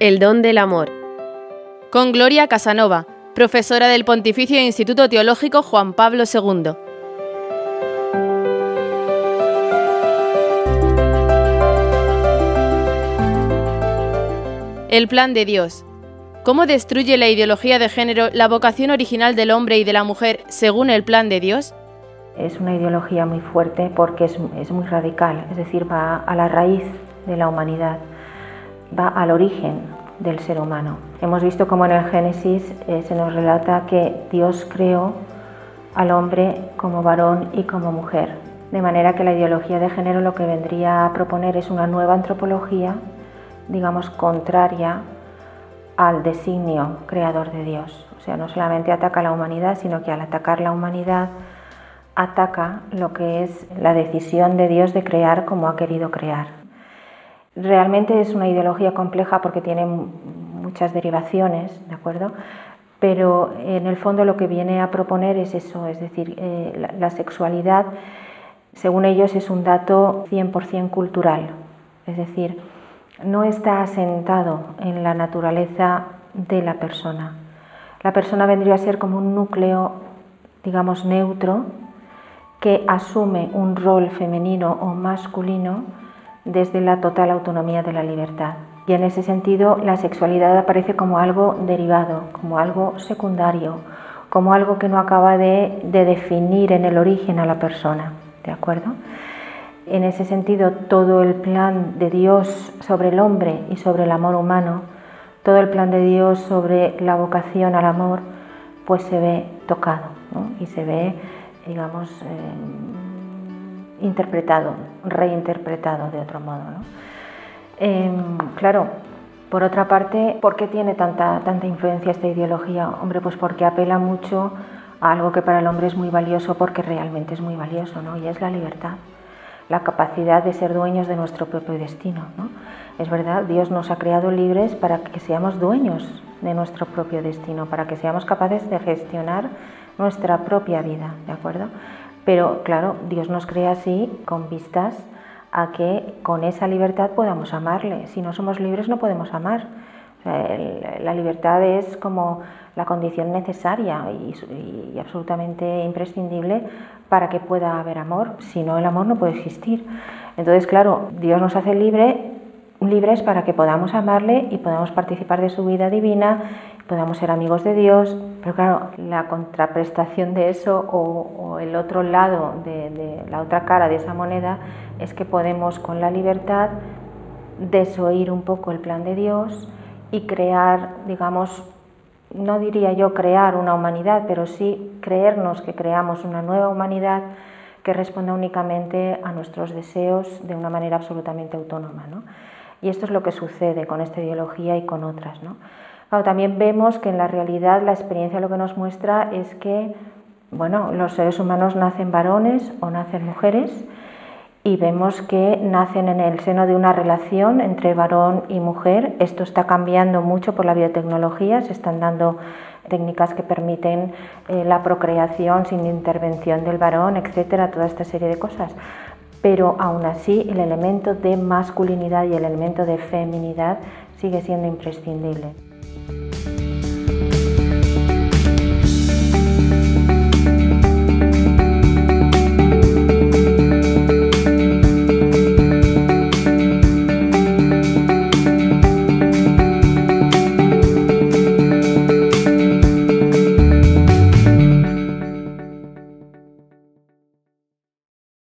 El don del amor. Con Gloria Casanova, profesora del Pontificio Instituto Teológico Juan Pablo II. El plan de Dios. ¿Cómo destruye la ideología de género la vocación original del hombre y de la mujer según el plan de Dios? Es una ideología muy fuerte porque es, muy radical, es decir, va a la raíz de la humanidad, va al origen del ser humano. Hemos visto cómo en el Génesis eh, se nos relata que Dios creó al hombre como varón y como mujer, de manera que la ideología de género lo que vendría a proponer es una nueva antropología, digamos, contraria al designio creador de Dios. O sea, no solamente ataca a la humanidad, sino que al atacar la humanidad ataca lo que es la decisión de Dios de crear como ha querido crear. Realmente es una ideología compleja porque tiene muchas derivaciones, ¿de acuerdo? Pero en el fondo lo que viene a proponer es eso, es decir, eh, la, sexualidad, según ellos, es un dato 100% cultural, es decir, no está asentado en la naturaleza de la persona. La persona vendría a ser como un núcleo, digamos, neutro, que asume un rol femenino o masculino desde la total autonomía de la libertad. Y en ese sentido la sexualidad aparece como algo derivado, como algo secundario, como algo que no acaba de, de definir en el origen a la persona. ¿De acuerdo? En ese sentido, todo el plan de Dios sobre el hombre y sobre el amor humano, todo el plan de Dios sobre la vocación al amor, pues se ve tocado y se ve, digamos, interpretado, reinterpretado de otro modo. Em, claro, por otra parte, ¿por qué tiene tanta, tanta influencia esta ideología? Hombre, pues porque apela mucho a algo que para el hombre es muy valioso porque realmente es muy valioso, ¿no? Y es la libertad la capacidad de ser dueños de nuestro propio destino. Es verdad, Dios nos ha creado libres para que seamos dueños de nuestro propio destino, para que seamos capaces de gestionar nuestra propia vida, ¿de acuerdo? Pero claro, Dios nos crea así con vistas a que con esa libertad podamos amarle. Si no somos libres no podemos amar. la libertad es como la condición necesaria y, absolutamente imprescindible para que pueda haber amor. Si no, el amor no puede existir. Entonces, claro, Dios nos hace libre, libres para que podamos amarle y podamos participar de su vida divina, podamos ser amigos de Dios. Pero claro, la contraprestación de eso o, el otro lado, de, de la otra cara de esa moneda, es que podemos con la libertad desoír un poco el plan de Dios y crear, digamos, no diría yo crear una humanidad, pero sí creernos que creamos una nueva humanidad que responda únicamente a nuestros deseos de una manera absolutamente autónoma. Y esto es lo que sucede con esta ideología y con otras. ¿no? También vemos que en la realidad la experiencia lo que nos muestra es que bueno, los seres humanos nacen varones o nacen mujeres y vemos que nacen en el seno de una relación entre varón y mujer. Esto está cambiando mucho por la biotecnología, se están dando técnicas que permiten eh, la procreación sin intervención del varón, etcétera, toda esta serie de cosas. Pero aún así el elemento de masculinidad y el elemento de feminidad sigue siendo imprescindible. Bye.